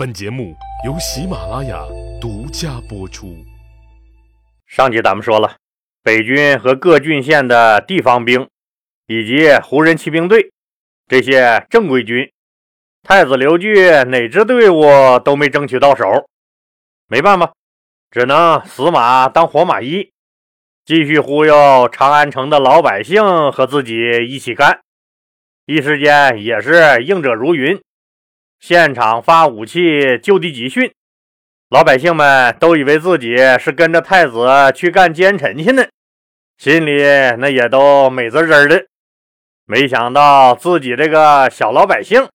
本节目由喜马拉雅独家播出。上集咱们说了，北军和各郡县的地方兵，以及胡人骑兵队这些正规军，太子刘据哪支队伍都没争取到手，没办法，只能死马当活马医，继续忽悠长安城的老百姓和自己一起干。一时间也是应者如云。现场发武器，就地集训，老百姓们都以为自己是跟着太子去干奸臣去呢，心里那也都美滋滋的。没想到自己这个小老百姓，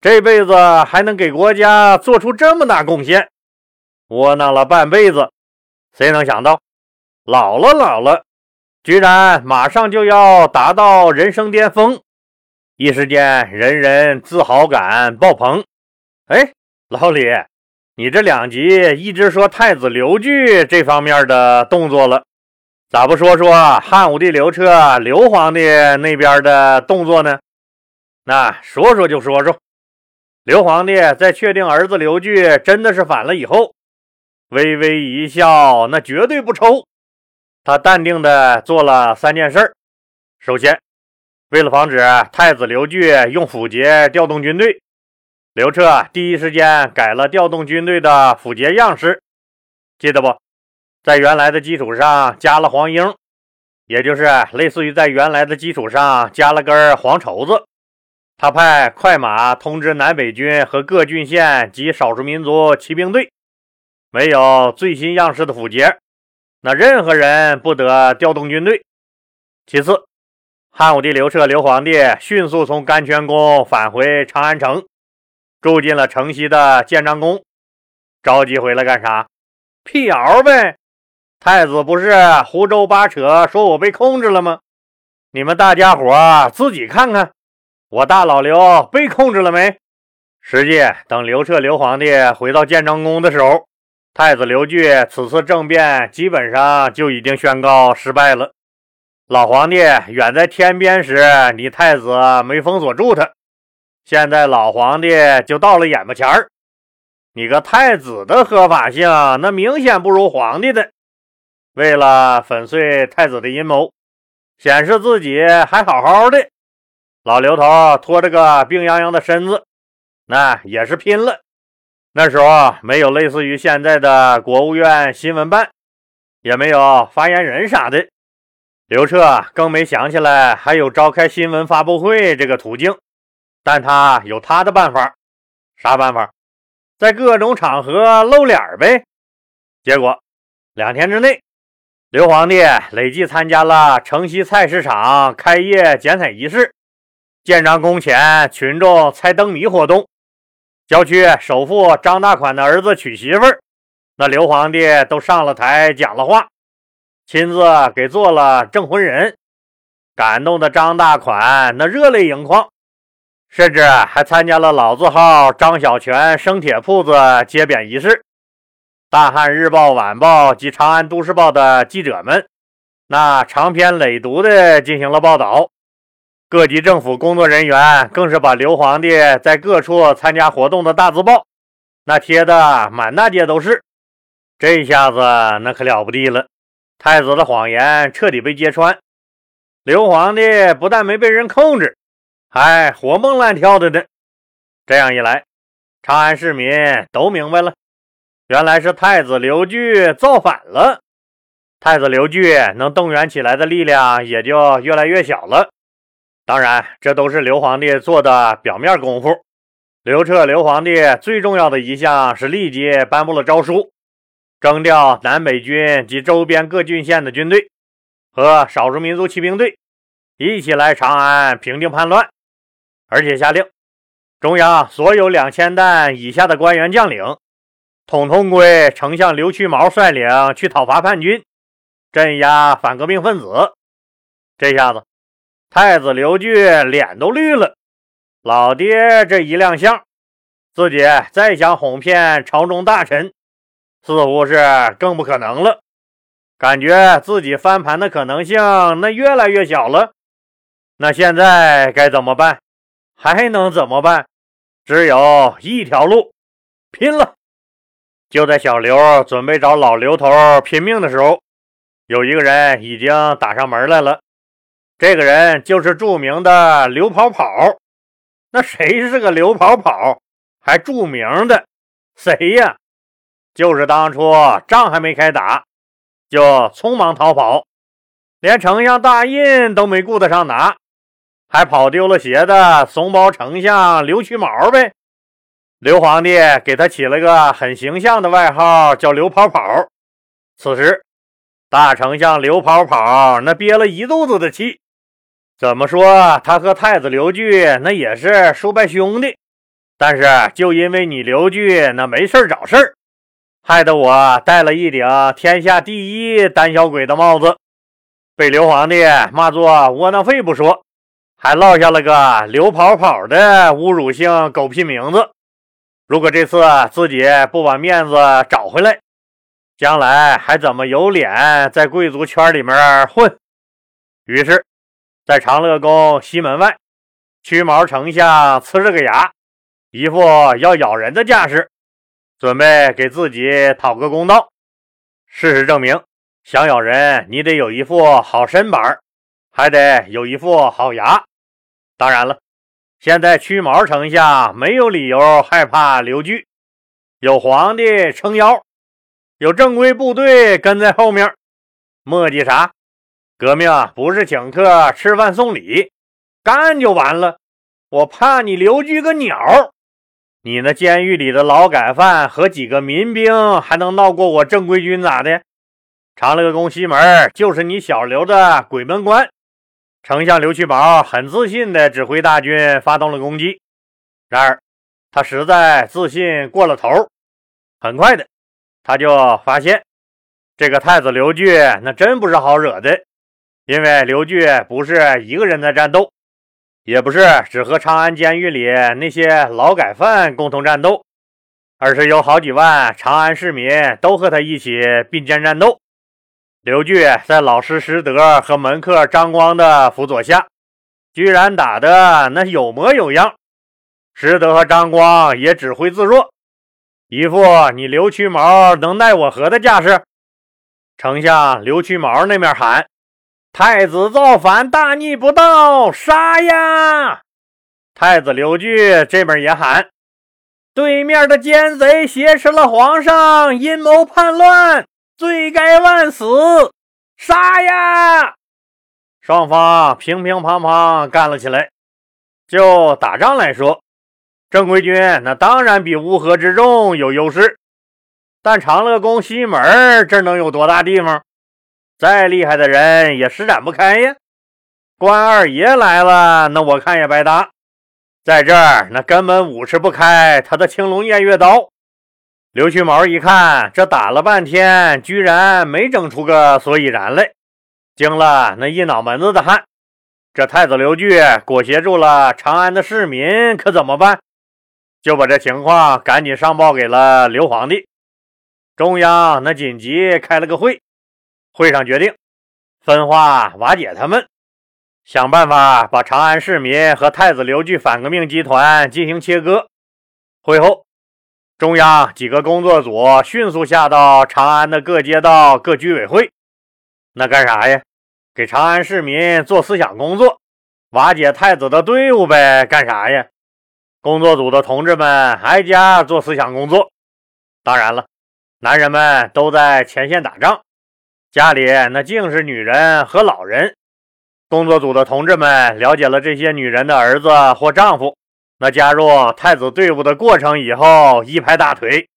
这辈子还能给国家做出这么大贡献，窝囊了半辈子，谁能想到老了老了，居然马上就要达到人生巅峰。一时间，人人自豪感爆棚。哎，老李，你这两集一直说太子刘据这方面的动作了，咋不说说汉武帝刘彻、刘皇帝那边的动作呢？那说说就说说。刘皇帝在确定儿子刘据真的是反了以后，微微一笑，那绝对不抽。他淡定的做了三件事首先。为了防止太子刘据用斧节调动军队，刘彻第一时间改了调动军队的斧节样式。记得不？在原来的基础上加了黄缨，也就是类似于在原来的基础上加了根黄绸子。他派快马通知南北军和各郡县及少数民族骑兵队，没有最新样式的斧节，那任何人不得调动军队。其次。汉武帝刘彻，刘皇帝迅速从甘泉宫返回长安城，住进了城西的建章宫。着急回来干啥？辟谣呗！太子不是胡诌八扯，说我被控制了吗？你们大家伙自己看看，我大老刘被控制了没？实际等刘彻刘皇帝回到建章宫的时候，太子刘据此次政变基本上就已经宣告失败了。老皇帝远在天边时，你太子没封锁住他。现在老皇帝就到了眼巴前儿，你个太子的合法性那明显不如皇帝的。为了粉碎太子的阴谋，显示自己还好好的，老刘头拖着个病殃殃的身子，那也是拼了。那时候没有类似于现在的国务院新闻办，也没有发言人啥的。刘彻更没想起来还有召开新闻发布会这个途径，但他有他的办法。啥办法？在各种场合露脸呗。结果两天之内，刘皇帝累计参加了城西菜市场开业剪彩仪式、建章宫前群众猜灯谜活动、郊区首富张大款的儿子娶媳妇儿，那刘皇帝都上了台讲了话。亲自给做了证婚人，感动的张大款那热泪盈眶，甚至还参加了老字号张小泉生铁铺子揭匾仪式。大汉日报、晚报及长安都市报的记者们，那长篇累牍的进行了报道。各级政府工作人员更是把刘皇帝在各处参加活动的大字报，那贴的满大街都是。这下子那可了不地了。太子的谎言彻底被揭穿，刘皇帝不但没被人控制，还活蹦乱跳的呢。这样一来，长安市民都明白了，原来是太子刘据造反了。太子刘据能动员起来的力量也就越来越小了。当然，这都是刘皇帝做的表面功夫。刘彻刘皇帝最重要的一项是立即颁布了诏书。征调南北军及周边各郡县的军队和少数民族骑兵队一起来长安平定叛乱，而且下令中央所有两千担以下的官员将领，统统归丞相刘屈毛率领去讨伐叛军，镇压反革命分子。这下子，太子刘据脸都绿了。老爹这一亮相，自己再想哄骗朝中大臣。似乎是更不可能了，感觉自己翻盘的可能性那越来越小了。那现在该怎么办？还能怎么办？只有一条路，拼了！就在小刘准备找老刘头拼命的时候，有一个人已经打上门来了。这个人就是著名的刘跑跑。那谁是个刘跑跑？还著名的谁呀？就是当初仗还没开打，就匆忙逃跑，连丞相大印都没顾得上拿，还跑丢了鞋的怂包丞相刘屈毛呗。刘皇帝给他起了个很形象的外号，叫刘跑跑。此时，大丞相刘跑跑那憋了一肚子的气。怎么说，他和太子刘据那也是叔伯兄弟，但是就因为你刘据那没事找事儿，害得我戴了一顶天下第一胆小鬼的帽子，被刘皇帝骂作窝囊废不说，还落下了个刘跑跑的侮辱性狗屁名字。如果这次自己不把面子找回来，将来还怎么有脸在贵族圈里面混？于是。在长乐宫西门外，屈毛丞相呲着个牙，一副要咬人的架势，准备给自己讨个公道。事实证明，想咬人，你得有一副好身板，还得有一副好牙。当然了，现在驱毛丞相没有理由害怕刘据，有皇帝撑腰，有正规部队跟在后面，墨迹啥？革命不是请客吃饭送礼，干就完了。我怕你刘据个鸟！你那监狱里的劳改犯和几个民兵还能闹过我正规军咋的？长乐宫西门就是你小刘的鬼门关。丞相刘屈宝很自信地指挥大军发动了攻击，然而他实在自信过了头。很快的，他就发现这个太子刘据那真不是好惹的。因为刘据不是一个人在战斗，也不是只和长安监狱里那些劳改犯共同战斗，而是有好几万长安市民都和他一起并肩战斗。刘据在老师石德和门客张光的辅佐下，居然打得那有模有样。石德和张光也指挥自若，一副你刘屈毛能奈我何的架势。丞相刘屈毛那面喊。太子造反，大逆不道，杀呀！太子刘据这边也喊：对面的奸贼挟持了皇上，阴谋叛乱，罪该万死，杀呀！双方乒乒乓乓干了起来。就打仗来说，正规军那当然比乌合之众有优势，但长乐宫西门这能有多大地方？再厉害的人也施展不开呀！关二爷来了，那我看也白搭。在这儿，那根本舞持不开他的青龙偃月刀。刘屈毛一看，这打了半天，居然没整出个所以然来，惊了那一脑门子的汗。这太子刘据裹挟住了长安的市民，可怎么办？就把这情况赶紧上报给了刘皇帝。中央那紧急开了个会。会上决定分化瓦解他们，想办法把长安市民和太子刘据反革命集团进行切割。会后，中央几个工作组迅速下到长安的各街道、各居委会，那干啥呀？给长安市民做思想工作，瓦解太子的队伍呗？干啥呀？工作组的同志们挨家做思想工作。当然了，男人们都在前线打仗。家里那竟是女人和老人。工作组的同志们了解了这些女人的儿子或丈夫，那加入太子队伍的过程以后，一拍大腿：“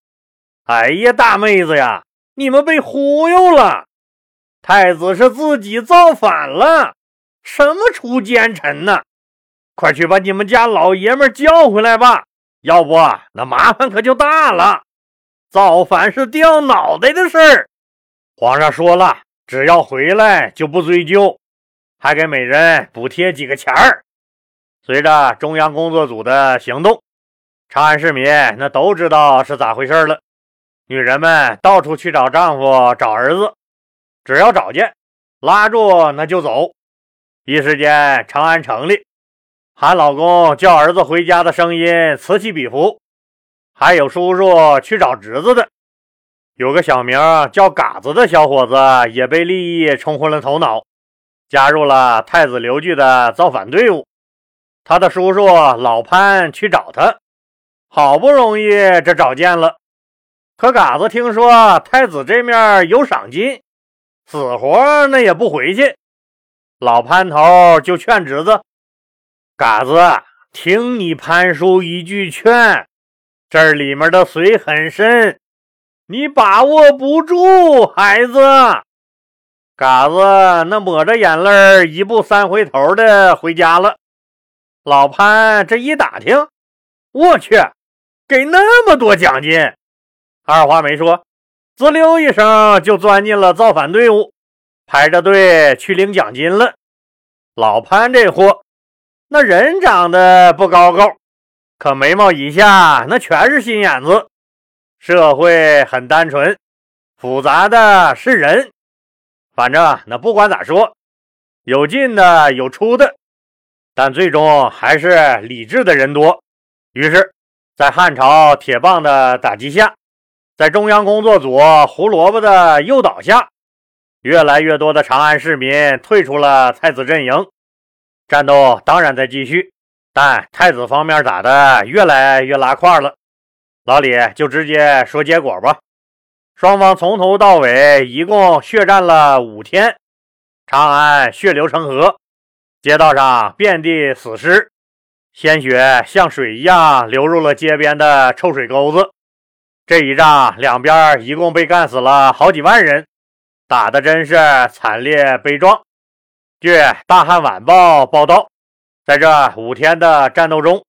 哎呀，大妹子呀，你们被忽悠了！太子是自己造反了，什么出奸臣呢？快去把你们家老爷们叫回来吧，要不那麻烦可就大了。造反是掉脑袋的事儿。”皇上说了，只要回来就不追究，还给每人补贴几个钱儿。随着中央工作组的行动，长安市民那都知道是咋回事了。女人们到处去找丈夫、找儿子，只要找见，拉住那就走。一时间，长安城里喊老公叫儿子回家的声音此起彼伏。还有叔叔去找侄子的。有个小名叫嘎子的小伙子也被利益冲昏了头脑，加入了太子刘据的造反队伍。他的叔叔老潘去找他，好不容易这找见了，可嘎子听说太子这面有赏金，死活那也不回去。老潘头就劝侄子：“嘎子，听你潘叔一句劝，这里面的水很深。”你把握不住，孩子。嘎子那抹着眼泪一步三回头的回家了。老潘这一打听，我去，给那么多奖金！二话没说，滋溜一声就钻进了造反队伍，排着队去领奖金了。老潘这货，那人长得不高高，可眉毛以下那全是心眼子。社会很单纯，复杂的是人。反正那不管咋说，有进的有出的，但最终还是理智的人多。于是，在汉朝铁棒的打击下，在中央工作组胡萝卜的诱导下，越来越多的长安市民退出了太子阵营。战斗当然在继续，但太子方面打的越来越拉胯了。老李就直接说结果吧。双方从头到尾一共血战了五天，长安血流成河，街道上遍地死尸，鲜血像水一样流入了街边的臭水沟子。这一仗，两边一共被干死了好几万人，打的真是惨烈悲壮。据《大汉晚报》报道，在这五天的战斗中，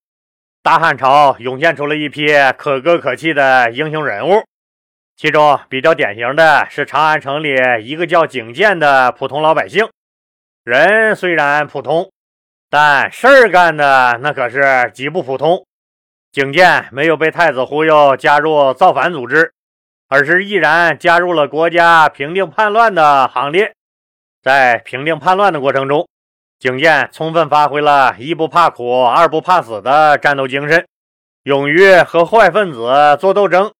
大汉朝涌现出了一批可歌可泣的英雄人物，其中比较典型的是长安城里一个叫景建的普通老百姓。人虽然普通，但事儿干的那可是极不普通。景建没有被太子忽悠加入造反组织，而是毅然加入了国家平定叛乱的行列。在平定叛乱的过程中，景建充分发挥了一不怕苦、二不怕死的战斗精神，勇于和坏分子做斗争。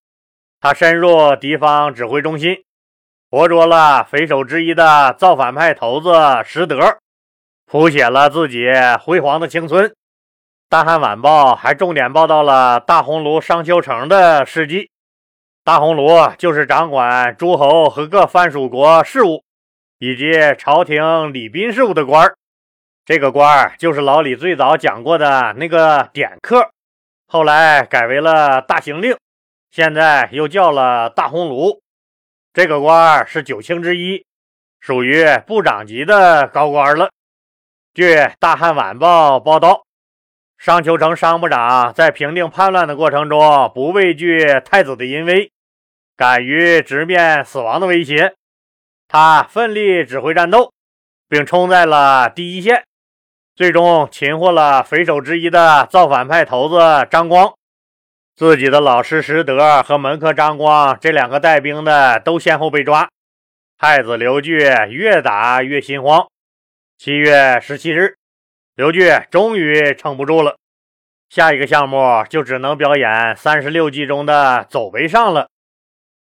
他深入敌方指挥中心，活捉了匪首之一的造反派头子石德，谱写了自己辉煌的青春。大汉晚报还重点报道了大鸿胪商丘城的事迹。大鸿胪就是掌管诸侯和各藩属国事务以及朝廷礼宾事务的官儿。这个官儿就是老李最早讲过的那个典客，后来改为了大行令，现在又叫了大红炉。这个官儿是九卿之一，属于部长级的高官了。据《大汉晚报》报道，商丘城商部长在平定叛乱的过程中，不畏惧太子的淫威，敢于直面死亡的威胁，他奋力指挥战斗，并冲在了第一线。最终擒获了匪首之一的造反派头子张光，自己的老师石德和门客张光这两个带兵的都先后被抓。太子刘据越打越心慌。七月十七日，刘据终于撑不住了，下一个项目就只能表演三十六计中的走为上了。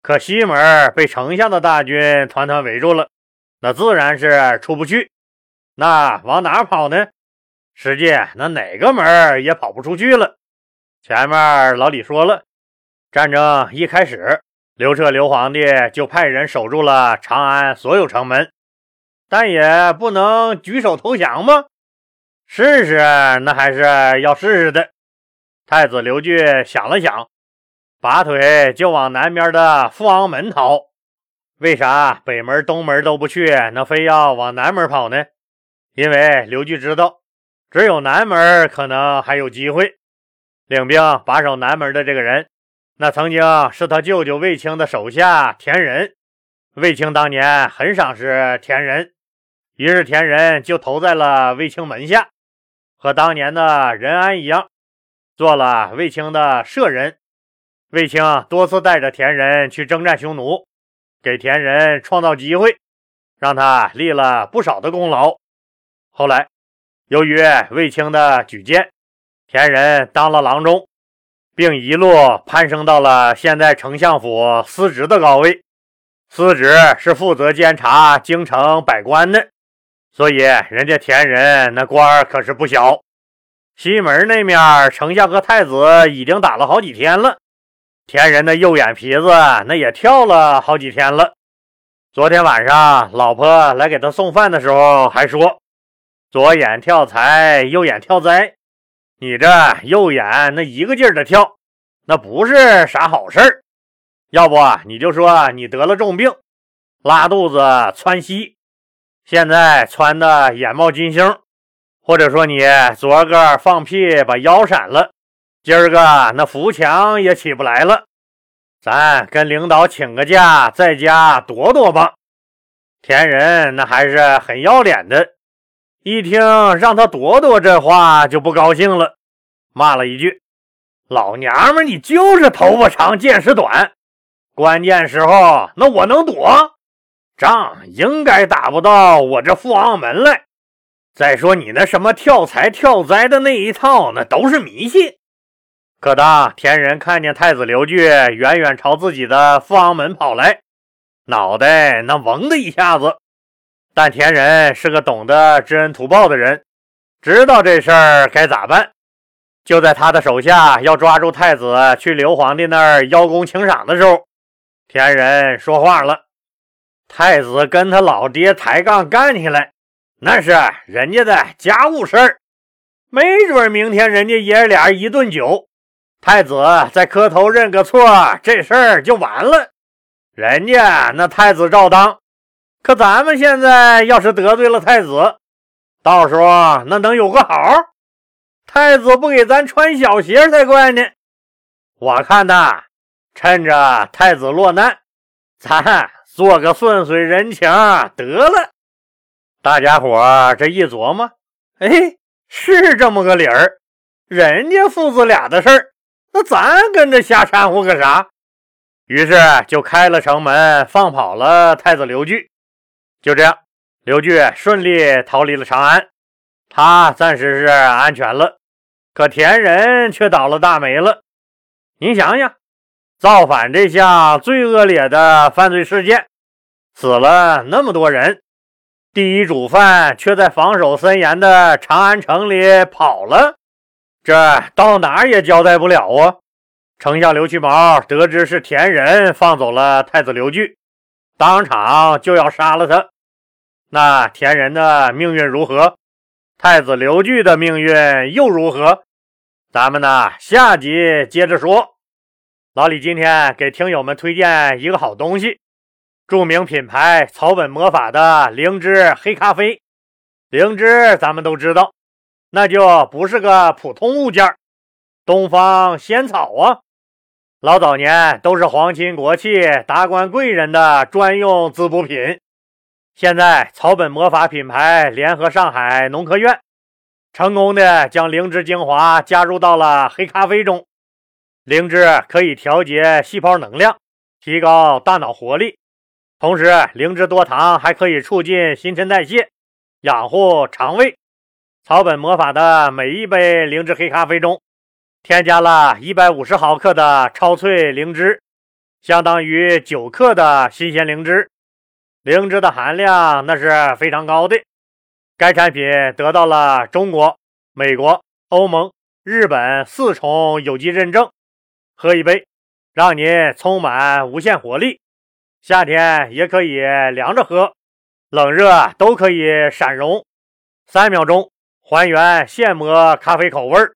可西门被丞相的大军团团围住了，那自然是出不去。那往哪跑呢？实际那哪个门也跑不出去了。前面老李说了，战争一开始，刘彻刘皇帝就派人守住了长安所有城门，但也不能举手投降吗？试试，那还是要试试的。太子刘据想了想，拔腿就往南边的富昂门逃。为啥北门、东门都不去，那非要往南门跑呢？因为刘据知道。只有南门可能还有机会。领兵把守南门的这个人，那曾经是他舅舅卫青的手下田仁。卫青当年很赏识田仁，于是田仁就投在了卫青门下，和当年的任安一样，做了卫青的舍人。卫青多次带着田仁去征战匈奴，给田仁创造机会，让他立了不少的功劳。后来。由于卫青的举荐，田仁当了郎中，并一路攀升到了现在丞相府司职的高位。司职是负责监察京城百官的，所以人家田仁那官儿可是不小。西门那面，丞相和太子已经打了好几天了，田仁的右眼皮子那也跳了好几天了。昨天晚上，老婆来给他送饭的时候还说：“左眼跳财，右眼跳灾。你这右眼那一个劲儿的跳，那不是啥好事儿。”要不你就说你得了重病，拉肚子窜稀，现在窜的眼冒金星，或者说你昨个放屁把腰闪了，今儿个那扶墙也起不来了，咱跟领导请个假在家躲躲吧。田人那还是很要脸的，一听让他躲躲这话就不高兴了，骂了一句：“老娘们，你就是头发长见识短。”关键时候，那我能躲？仗应该打不到我这富昂门来。再说你那什么跳财跳灾的那一套，那都是迷信。可当天人看见太子刘据远远朝自己的富昂门跑来，脑袋那嗡的一下子。但田人是个懂得知恩图报的人，知道这事儿该咋办。就在他的手下要抓住太子去刘皇帝那儿邀功请赏的时候。田人说话了，太子跟他老爹抬杠干起来，那是人家的家务事儿，没准明天人家爷俩一顿酒，太子再磕头认个错，这事儿就完了。人家那太子照当，可咱们现在要是得罪了太子，到时候那能有个好？太子不给咱穿小鞋才怪呢！我看呐。趁着太子落难，咱做个顺水人情得了。大家伙这一琢磨，哎，是这么个理儿。人家父子俩的事儿，那咱跟着瞎掺和个啥？于是就开了城门，放跑了太子刘据。就这样，刘据顺利逃离了长安，他暂时是安全了。可田人却倒了大霉了。您想想。造反这项最恶劣的犯罪事件，死了那么多人，第一主犯却在防守森严的长安城里跑了，这到哪也交代不了啊！丞相刘屈毛得知是田人放走了太子刘据，当场就要杀了他。那田人的命运如何？太子刘据的命运又如何？咱们呢，下集接着说。老李今天给听友们推荐一个好东西，著名品牌草本魔法的灵芝黑咖啡。灵芝咱们都知道，那就不是个普通物件东方仙草啊，老早年都是皇亲国戚、达官贵人的专用滋补品。现在草本魔法品牌联合上海农科院，成功的将灵芝精华加入到了黑咖啡中。灵芝可以调节细胞能量，提高大脑活力。同时，灵芝多糖还可以促进新陈代谢，养护肠胃。草本魔法的每一杯灵芝黑咖啡中，添加了一百五十毫克的超脆灵芝，相当于九克的新鲜灵芝。灵芝的含量那是非常高的。该产品得到了中国、美国、欧盟、日本四重有机认证。喝一杯，让您充满无限活力。夏天也可以凉着喝，冷热都可以闪融。三秒钟还原现磨咖啡口味儿，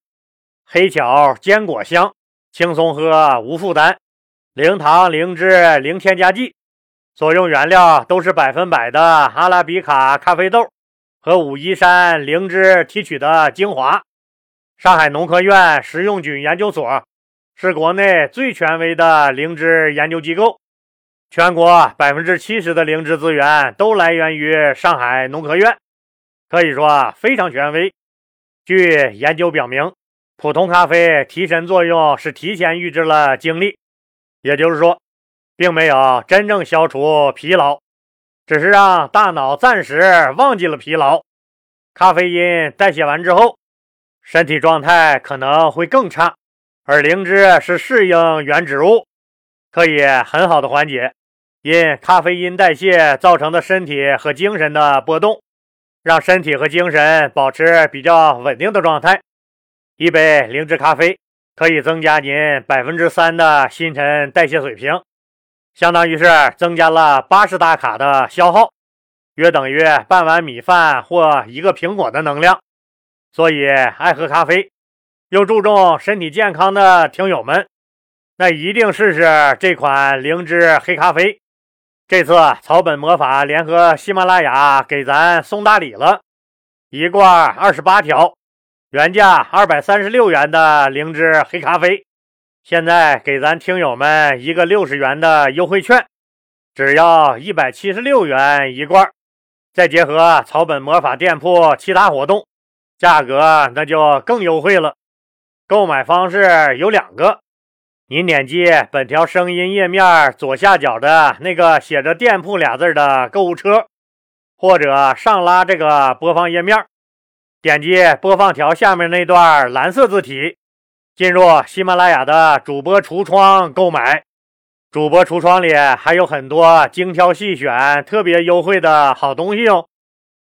黑巧坚果香，轻松喝无负担。零糖、零脂、零添加剂，所用原料都是百分百的阿拉比卡咖啡豆和武夷山灵芝提取的精华。上海农科院食用菌研究所。是国内最权威的灵芝研究机构，全国百分之七十的灵芝资源都来源于上海农科院，可以说非常权威。据研究表明，普通咖啡提神作用是提前预支了精力，也就是说，并没有真正消除疲劳，只是让大脑暂时忘记了疲劳。咖啡因代谢完之后，身体状态可能会更差。而灵芝是适应原植物，可以很好的缓解因咖啡因代谢造成的身体和精神的波动，让身体和精神保持比较稳定的状态。一杯灵芝咖啡可以增加您百分之三的新陈代谢水平，相当于是增加了八十大卡的消耗。约等于半碗米饭或一个苹果的能量，所以爱喝咖啡又注重身体健康的听友们，那一定试试这款灵芝黑咖啡。这次草本魔法联合喜马拉雅给咱送大礼了，一罐二十八条，原价二百三十六元的灵芝黑咖啡，现在给咱听友们一个六十元的优惠券，只要一百七十六元一罐。再结合草本魔法店铺其他活动，价格那就更优惠了。购买方式有两个：您点击本条声音页面左下角的那个写着“店铺”俩字的购物车，或者上拉这个播放页面，点击播放条下面那段蓝色字体，进入喜马拉雅的主播橱窗购买。主播橱窗里还有很多精挑细选、特别优惠的好东西哦。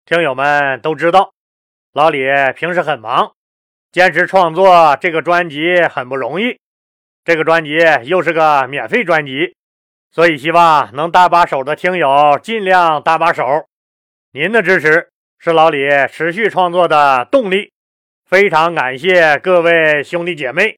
听友们都知道，老李平时很忙，坚持创作这个专辑很不容易。这个专辑又是个免费专辑，所以希望能搭把手的听友尽量搭把手。您的支持是老李持续创作的动力，非常感谢各位兄弟姐妹。